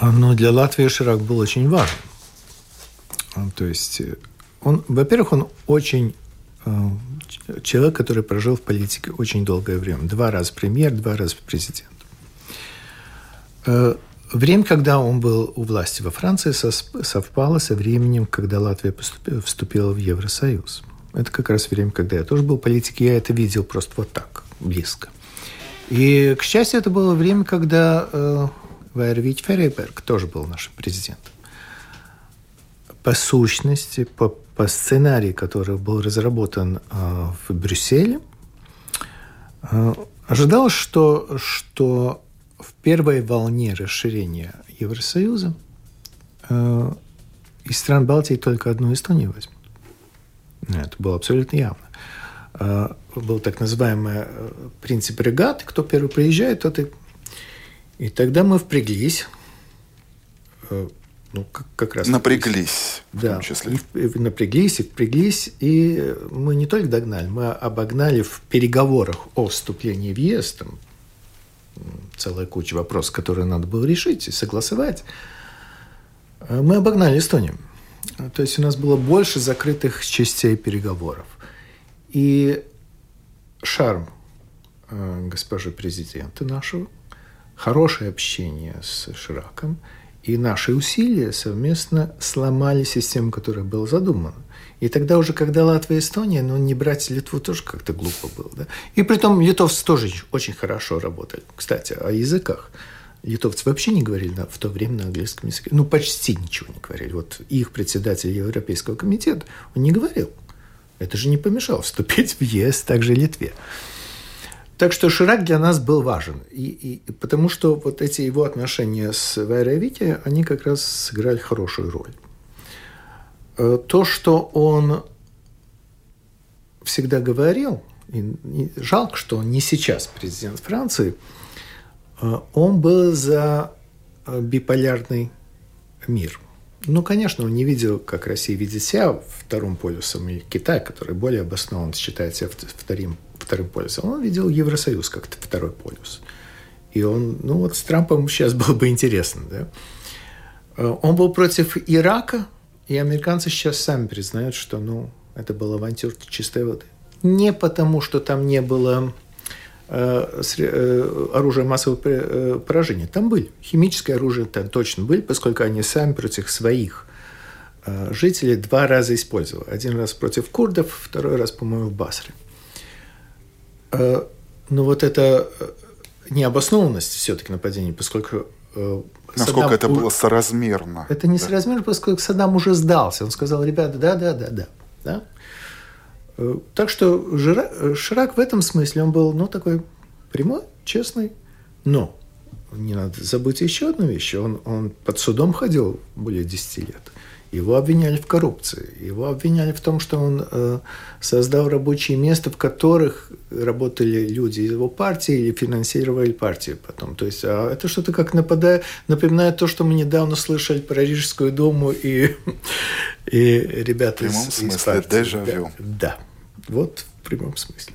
Но для Латвии Ширак был очень важен. То есть, он, во-первых, он очень человек, который прожил в политике очень долгое время. Два раза премьер, два раза президент. Время, когда он был у власти во Франции, совпало со временем, когда Латвия вступила в Евросоюз. Это как раз время, когда я тоже был в политике, я это видел просто вот так, близко. И, к счастью, это было время, когда э, Вайервич Феррейберг тоже был нашим президентом. По сущности, по, по сценарию, который был разработан э, в Брюсселе, э, ожидалось, что, что в первой волне расширения Евросоюза э, из стран Балтии только одну Эстонию возьмут. Это было абсолютно явно. Э, был так называемый э, принцип регаты. Кто первый приезжает, тот и... И тогда мы впряглись. Э, ну, как, как раз... Напряглись, в да, том числе. И, и напряглись, и впряглись. И мы не только догнали, мы обогнали в переговорах о вступлении в ЕС, там, целая куча вопросов, которые надо было решить и согласовать. Мы обогнали Эстонию. То есть у нас было больше закрытых частей переговоров. И шарм э, госпожи президента нашего, хорошее общение с Шираком и наши усилия совместно сломали систему, которая была задумана. И тогда уже, когда Латвия и Эстония, ну, не брать Литву тоже как-то глупо было. Да? И при том литовцы тоже очень хорошо работали. Кстати, о языках. Литовцы вообще не говорили на, в то время на английском языке. Ну, почти ничего не говорили. Вот их председатель Европейского комитета, он не говорил. Это же не помешало вступить в ЕС, также Литве. Так что Ширак для нас был важен. И, и, потому что вот эти его отношения с Вайрой Вити, они как раз сыграли хорошую роль. Э, то, что он всегда говорил, и жалко, что он не сейчас президент Франции, э, он был за э, биполярный мир. Ну, конечно, он не видел, как Россия видит себя вторым полюсом, или Китай, который более обоснованно считает себя вторым, вторым полюсом. Он видел Евросоюз как второй полюс. И он, ну вот с Трампом сейчас было бы интересно, да. Он был против Ирака, и американцы сейчас сами признают, что ну, это был авантюр чистой воды. Не потому, что там не было э, э, оружия массового э, поражения. Там были. Химическое оружие там точно были, поскольку они сами против своих жителей два раза использовали. Один раз против курдов, второй раз, по-моему, в Басре. Но вот эта необоснованность все-таки нападения, поскольку Насколько Саддам это было соразмерно. Это не да. соразмерно, поскольку Саддам уже сдался. Он сказал, ребята, да, да, да, да. да? Э, так что Ширак в этом смысле, он был, ну, такой прямой, честный, но не надо забыть еще одну вещь. Он, он под судом ходил более 10 лет. Его обвиняли в коррупции. Его обвиняли в том, что он э, создал рабочие места, в которых работали люди из его партии или финансировали партию потом. То есть а это что-то как нападает, напоминает то, что мы недавно слышали про Рижскую думу и, и ребята в прямом из, смысле, из партии. Дежавю. Да, да, вот в прямом смысле.